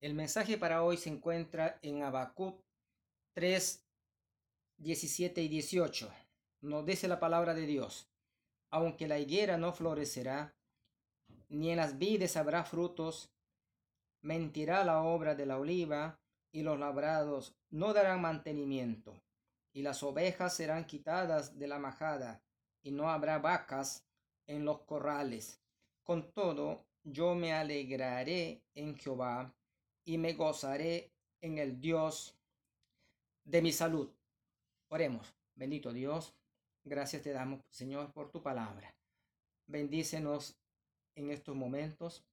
El mensaje para hoy se encuentra en Habacuc 3, 17 y 18. Nos dice la palabra de Dios. Aunque la higuera no florecerá, ni en las vides habrá frutos, mentirá la obra de la oliva, y los labrados no darán mantenimiento, y las ovejas serán quitadas de la majada, y no habrá vacas en los corrales. Con todo, yo me alegraré en Jehová y me gozaré en el Dios de mi salud. Oremos, bendito Dios, gracias te damos, Señor, por tu palabra. Bendícenos en estos momentos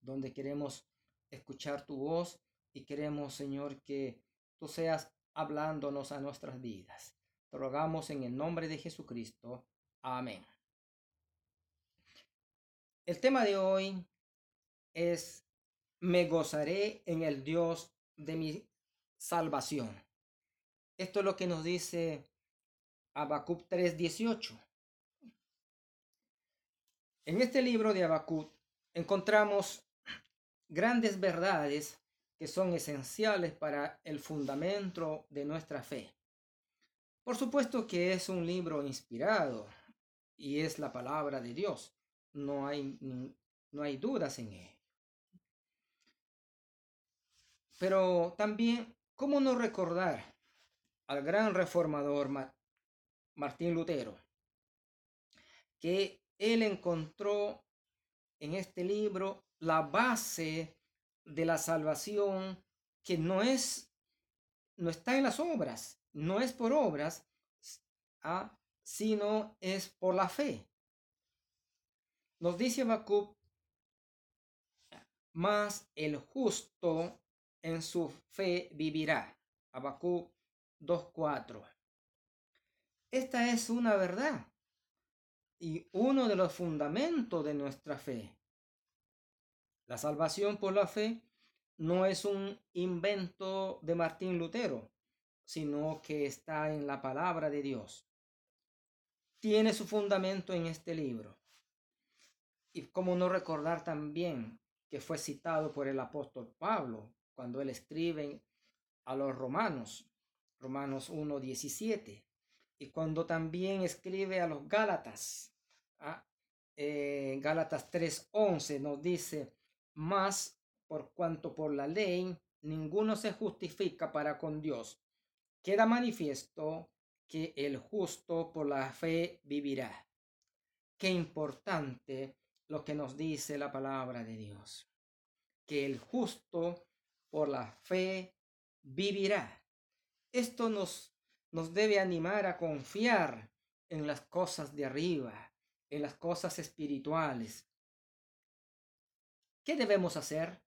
donde queremos escuchar tu voz y queremos, Señor, que tú seas hablándonos a nuestras vidas. Te rogamos en el nombre de Jesucristo. Amén. El tema de hoy es me gozaré en el Dios de mi salvación. Esto es lo que nos dice Habacuc 3:18. En este libro de Habacuc encontramos grandes verdades que son esenciales para el fundamento de nuestra fe. Por supuesto que es un libro inspirado y es la palabra de Dios. No hay, no hay dudas en él. Pero también, ¿cómo no recordar al gran reformador Martín Lutero? Que él encontró en este libro la base de la salvación que no es, no está en las obras, no es por obras, ¿ah? sino es por la fe. Nos dice Habacuc, más el justo en su fe vivirá. Abacú 2.4. Esta es una verdad y uno de los fundamentos de nuestra fe. La salvación por la fe no es un invento de Martín Lutero, sino que está en la palabra de Dios. Tiene su fundamento en este libro. Y cómo no recordar también que fue citado por el apóstol Pablo cuando él escribe a los romanos, Romanos 1.17, y cuando también escribe a los Gálatas, ¿ah? eh, Gálatas 3.11 nos dice, más por cuanto por la ley ninguno se justifica para con Dios, queda manifiesto que el justo por la fe vivirá. Qué importante lo que nos dice la palabra de Dios. Que el justo por la fe vivirá. Esto nos, nos debe animar a confiar en las cosas de arriba, en las cosas espirituales. ¿Qué debemos hacer?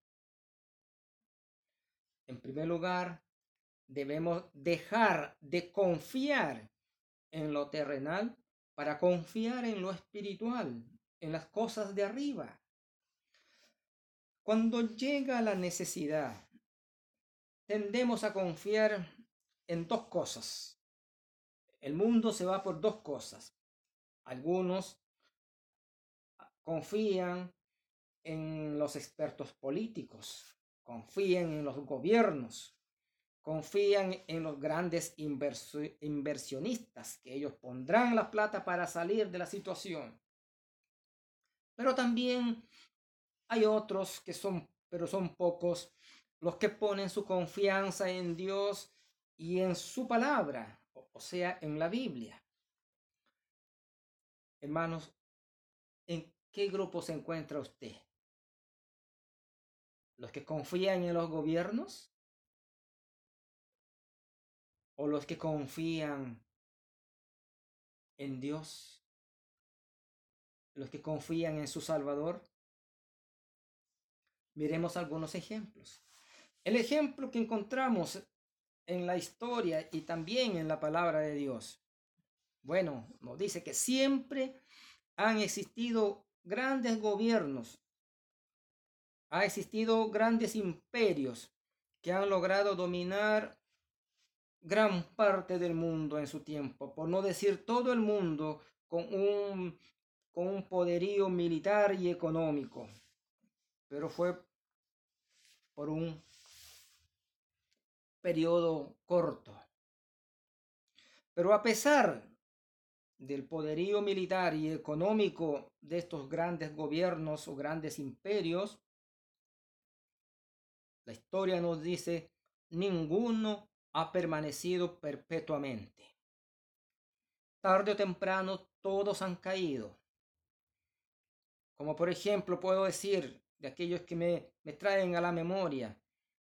En primer lugar, debemos dejar de confiar en lo terrenal para confiar en lo espiritual, en las cosas de arriba. Cuando llega la necesidad, tendemos a confiar en dos cosas. El mundo se va por dos cosas. Algunos confían en los expertos políticos, confían en los gobiernos, confían en los grandes inversionistas, que ellos pondrán la plata para salir de la situación. Pero también hay otros que son, pero son pocos, los que ponen su confianza en Dios y en su palabra, o sea, en la Biblia. Hermanos, ¿en qué grupo se encuentra usted? ¿Los que confían en los gobiernos? ¿O los que confían en Dios? ¿Los que confían en su Salvador? Miremos algunos ejemplos. El ejemplo que encontramos en la historia y también en la palabra de Dios. Bueno, nos dice que siempre han existido grandes gobiernos, ha existido grandes imperios que han logrado dominar gran parte del mundo en su tiempo, por no decir todo el mundo, con un, con un poderío militar y económico. Pero fue por un periodo corto. Pero a pesar del poderío militar y económico de estos grandes gobiernos o grandes imperios, la historia nos dice, ninguno ha permanecido perpetuamente. Tarde o temprano todos han caído. Como por ejemplo puedo decir de aquellos que me, me traen a la memoria,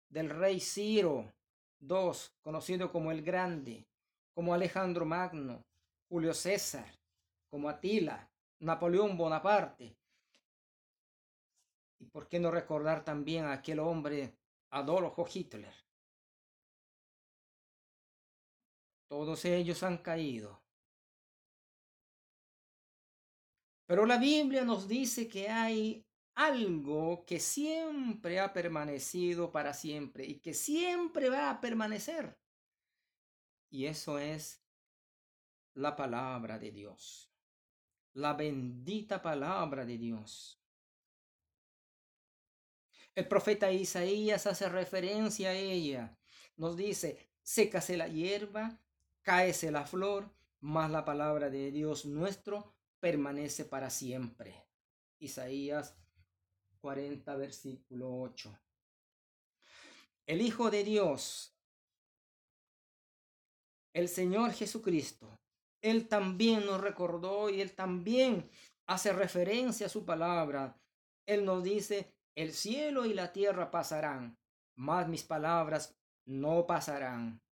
del rey Ciro II, conocido como el Grande, como Alejandro Magno, Julio César, como Atila, Napoleón Bonaparte. ¿Y por qué no recordar también a aquel hombre Adolfo Hitler? Todos ellos han caído. Pero la Biblia nos dice que hay algo que siempre ha permanecido para siempre y que siempre va a permanecer. Y eso es la palabra de Dios, la bendita palabra de Dios. El profeta Isaías hace referencia a ella. Nos dice, sécase la hierba, cáese la flor, mas la palabra de Dios nuestro permanece para siempre. Isaías 40, versículo 8. El Hijo de Dios, el Señor Jesucristo, Él también nos recordó y Él también hace referencia a su palabra. Él nos dice, el cielo y la tierra pasarán, mas mis palabras no pasarán.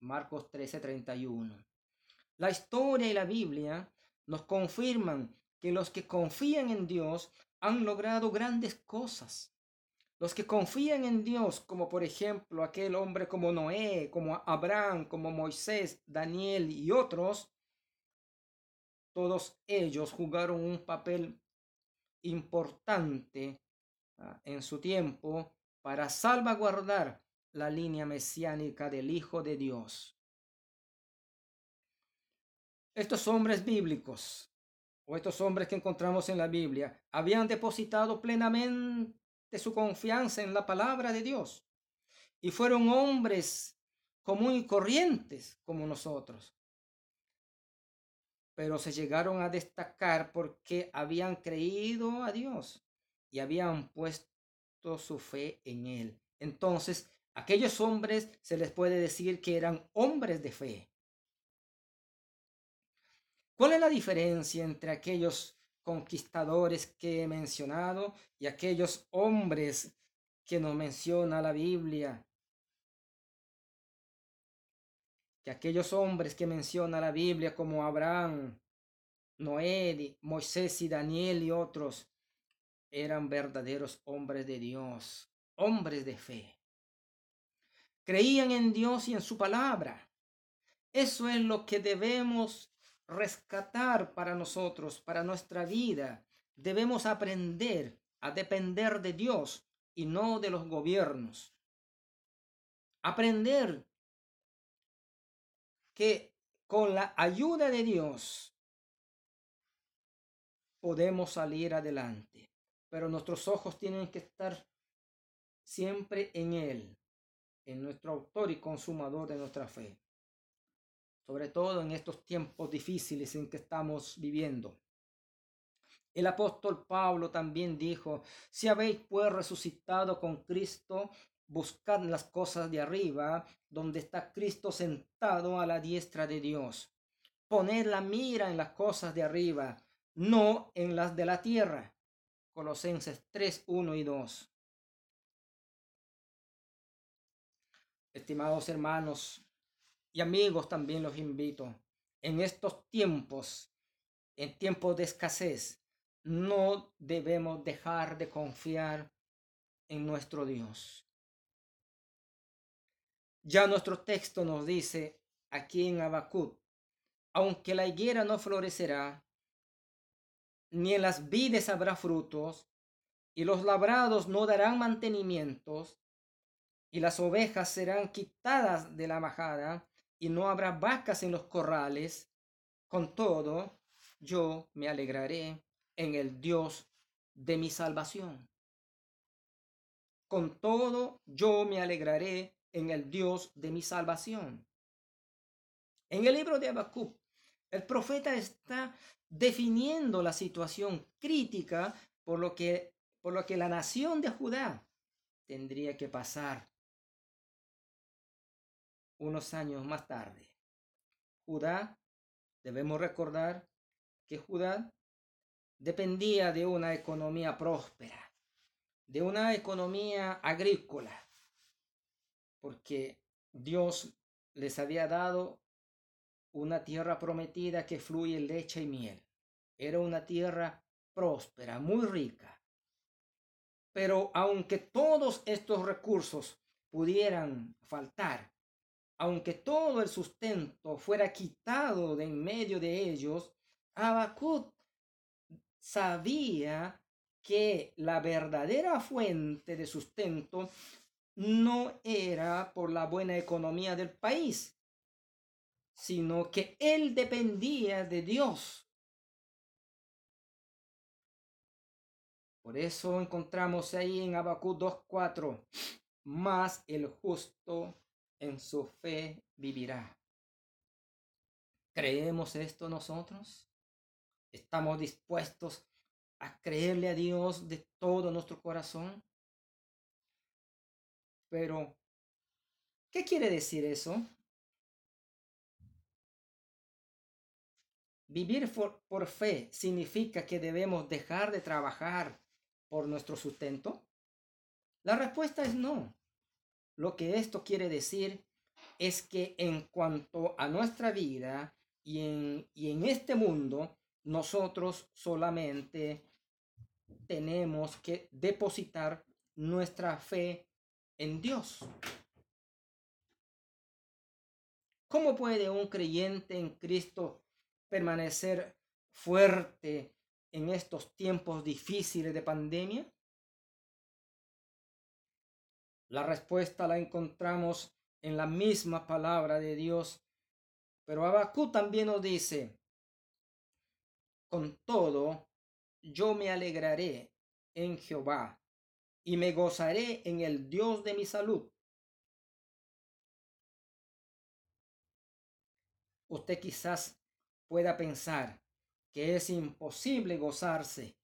Marcos 13:31. La historia y la Biblia nos confirman que los que confían en Dios han logrado grandes cosas. Los que confían en Dios, como por ejemplo aquel hombre como Noé, como Abraham, como Moisés, Daniel y otros, todos ellos jugaron un papel importante ah, en su tiempo para salvaguardar la línea mesiánica del Hijo de Dios. Estos hombres bíblicos o estos hombres que encontramos en la Biblia habían depositado plenamente su confianza en la palabra de Dios y fueron hombres común y corrientes como nosotros. Pero se llegaron a destacar porque habían creído a Dios y habían puesto su fe en Él. Entonces, aquellos hombres se les puede decir que eran hombres de fe. ¿Cuál es la diferencia entre aquellos conquistadores que he mencionado y aquellos hombres que nos menciona la Biblia? Que aquellos hombres que menciona la Biblia como Abraham, Noé, Moisés y Daniel y otros eran verdaderos hombres de Dios, hombres de fe. Creían en Dios y en su palabra. Eso es lo que debemos rescatar para nosotros, para nuestra vida. Debemos aprender a depender de Dios y no de los gobiernos. Aprender que con la ayuda de Dios podemos salir adelante, pero nuestros ojos tienen que estar siempre en Él, en nuestro autor y consumador de nuestra fe sobre todo en estos tiempos difíciles en que estamos viviendo. El apóstol Pablo también dijo, si habéis pues resucitado con Cristo, buscad las cosas de arriba, donde está Cristo sentado a la diestra de Dios. Poned la mira en las cosas de arriba, no en las de la tierra. Colosenses 3, 1 y 2. Estimados hermanos, y amigos también los invito, en estos tiempos, en tiempos de escasez, no debemos dejar de confiar en nuestro Dios. Ya nuestro texto nos dice aquí en Abacut, aunque la higuera no florecerá, ni en las vides habrá frutos, y los labrados no darán mantenimientos, y las ovejas serán quitadas de la majada, y no habrá vacas en los corrales. Con todo, yo me alegraré en el Dios de mi salvación. Con todo, yo me alegraré en el Dios de mi salvación. En el libro de Habacuc, el profeta está definiendo la situación crítica por lo que, por lo que la nación de Judá tendría que pasar unos años más tarde. Judá, debemos recordar que Judá dependía de una economía próspera, de una economía agrícola, porque Dios les había dado una tierra prometida que fluye leche y miel. Era una tierra próspera, muy rica. Pero aunque todos estos recursos pudieran faltar, aunque todo el sustento fuera quitado de en medio de ellos, Habacuc sabía que la verdadera fuente de sustento no era por la buena economía del país, sino que él dependía de Dios. Por eso encontramos ahí en Habacuc 2.4, más el justo en su fe vivirá. ¿Creemos esto nosotros? ¿Estamos dispuestos a creerle a Dios de todo nuestro corazón? Pero, ¿qué quiere decir eso? Vivir por, fe significa que debemos dejar de trabajar por nuestro sustento. La respuesta es no. Lo que esto quiere decir es que en cuanto a nuestra vida y en, y en este mundo, nosotros solamente tenemos que depositar nuestra fe en Dios. ¿Cómo puede un creyente en Cristo permanecer fuerte en estos tiempos difíciles de pandemia? La respuesta la encontramos en la misma palabra de Dios. Pero Abacú también nos dice, con todo, yo me alegraré en Jehová y me gozaré en el Dios de mi salud. Usted quizás pueda pensar que es imposible gozarse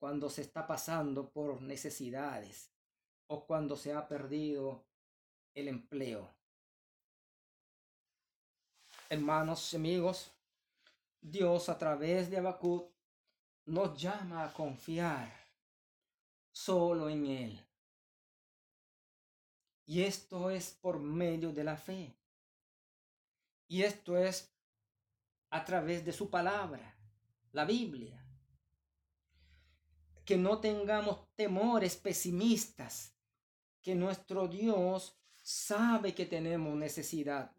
cuando se está pasando por necesidades o cuando se ha perdido el empleo. Hermanos y amigos, Dios a través de Habacuc nos llama a confiar solo en Él. Y esto es por medio de la fe. Y esto es a través de su palabra, la Biblia. Que no tengamos temores pesimistas, que nuestro Dios sabe que tenemos necesidad.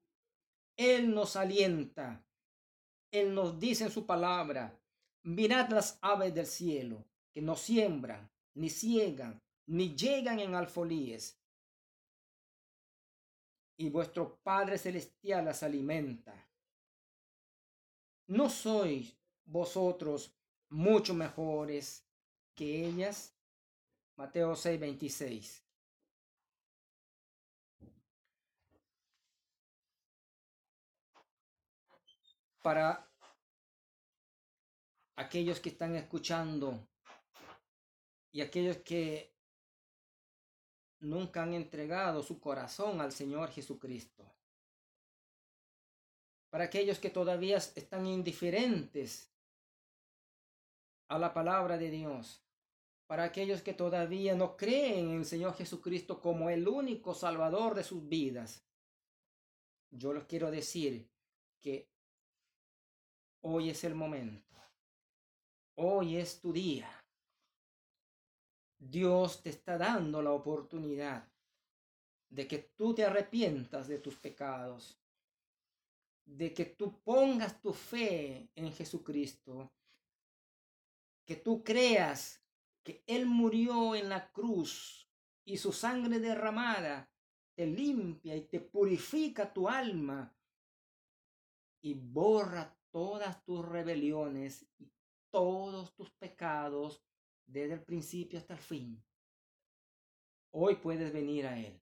Él nos alienta él nos dice en su palabra, mirad las aves del cielo, que no siembran, ni ciegan, ni llegan en alfolíes. Y vuestro Padre Celestial las alimenta. ¿No sois vosotros mucho mejores que ellas? Mateo 6, 26. Para aquellos que están escuchando y aquellos que nunca han entregado su corazón al Señor Jesucristo. Para aquellos que todavía están indiferentes a la palabra de Dios. Para aquellos que todavía no creen en el Señor Jesucristo como el único salvador de sus vidas. Yo les quiero decir que Hoy es el momento. Hoy es tu día. Dios te está dando la oportunidad de que tú te arrepientas de tus pecados, de que tú pongas tu fe en Jesucristo, que tú creas que Él murió en la cruz y su sangre derramada te limpia y te purifica tu alma y borra todas tus rebeliones y todos tus pecados desde el principio hasta el fin. hoy puedes venir a Él.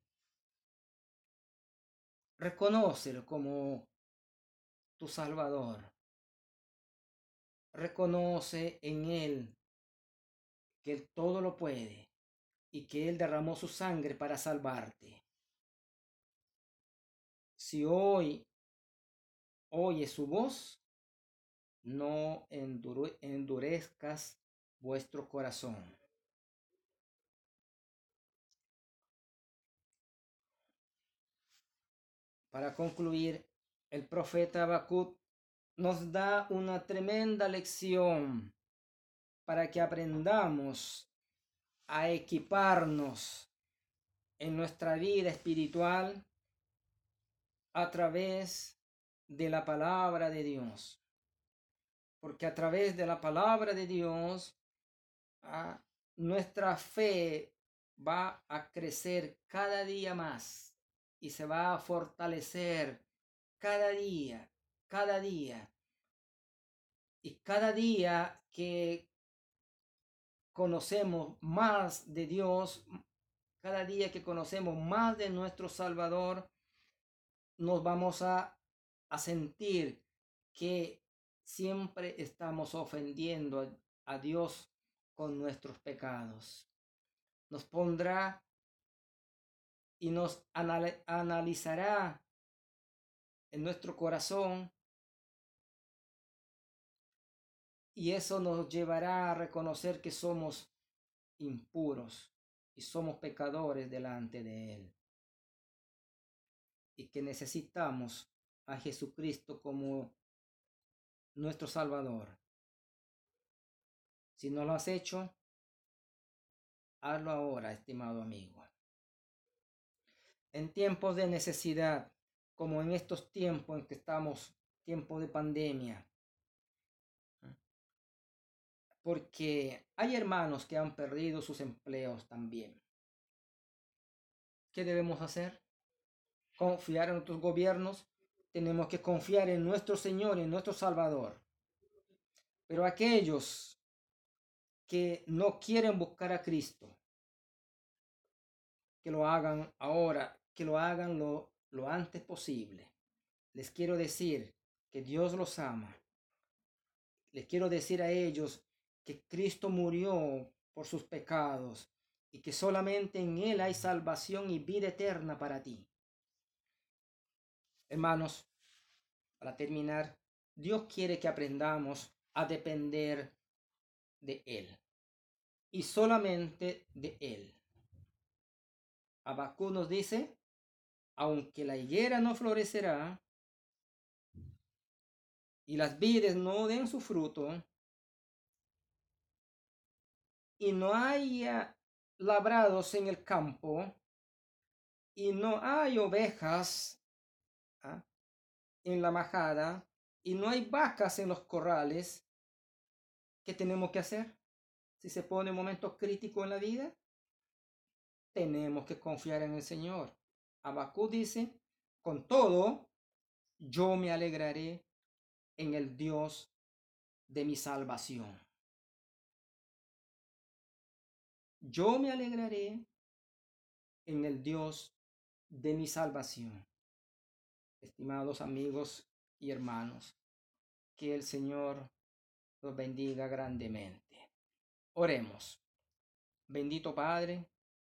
Reconócelo como tu Salvador. Reconoce en Él que Él todo lo puede y que Él derramó su sangre para salvarte. Si hoy oye su voz, no endurezcas vuestro corazón. Para concluir, el profeta Habacuc nos da una tremenda lección para que aprendamos a equiparnos en nuestra vida espiritual a través de la palabra de Dios. Porque a través de la palabra de Dios, ah, nuestra fe va a crecer cada día más y se va a fortalecer cada día, cada día. Y cada día que conocemos más de Dios, cada día que conocemos más de nuestro Salvador, nos vamos a, a sentir que siempre estamos ofendiendo a Dios con nuestros pecados. Nos pondrá y nos analizará en nuestro corazón y eso nos llevará a reconocer que somos impuros y somos pecadores delante de Él y que necesitamos a Jesucristo como nuestro Salvador. Si no lo has hecho, hazlo ahora, estimado amigo. En tiempos de necesidad, como en estos tiempos en que estamos, tiempo de pandemia. Porque hay hermanos que han perdido sus empleos también. ¿Qué debemos hacer? Confiar en nuestros gobiernos. Tenemos que confiar en nuestro Señor, en nuestro Salvador. Pero aquellos que no quieren buscar a Cristo, que lo hagan ahora, que lo hagan lo lo antes posible. Les quiero decir que Dios los ama. Les quiero decir a ellos que Cristo murió por sus pecados y que solamente en Él hay salvación y vida eterna para ti. Hermanos, para terminar, Dios quiere que aprendamos a depender de Él y solamente de Él. Abacú nos dice, aunque la higuera no florecerá y las vides no den su fruto, y no haya labrados en el campo, y no hay ovejas ¿ah? en la majada, y no hay vacas en los corrales, ¿qué tenemos que hacer? Si se pone un momento crítico en la vida, tenemos que confiar en el Señor. Abacú dice, con todo, yo me alegraré en el Dios de mi salvación. Yo me alegraré en el Dios de mi salvación. Estimados amigos y hermanos, que el Señor los bendiga grandemente. Oremos. Bendito Padre,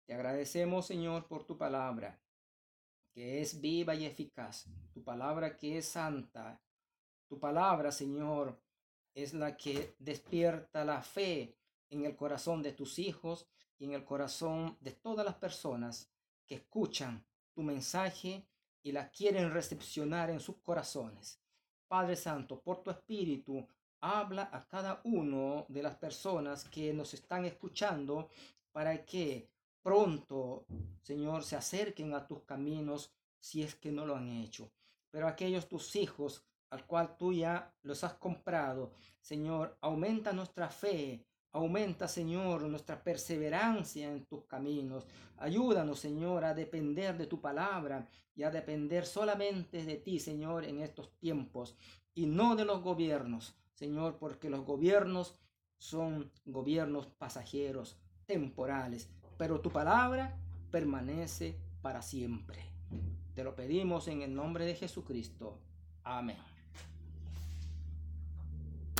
te agradecemos Señor por tu palabra que es viva y eficaz, tu palabra que es santa, tu palabra, Señor, es la que despierta la fe en el corazón de tus hijos y en el corazón de todas las personas que escuchan tu mensaje y la quieren recepcionar en sus corazones. Padre Santo, por tu Espíritu, habla a cada uno de las personas que nos están escuchando para que pronto, Señor, se acerquen a tus caminos si es que no lo han hecho. Pero aquellos tus hijos al cual tú ya los has comprado, Señor, aumenta nuestra fe, aumenta, Señor, nuestra perseverancia en tus caminos. Ayúdanos, Señor, a depender de tu palabra y a depender solamente de ti, Señor, en estos tiempos y no de los gobiernos, Señor, porque los gobiernos son gobiernos pasajeros, temporales pero tu palabra permanece para siempre. Te lo pedimos en el nombre de Jesucristo. Amén.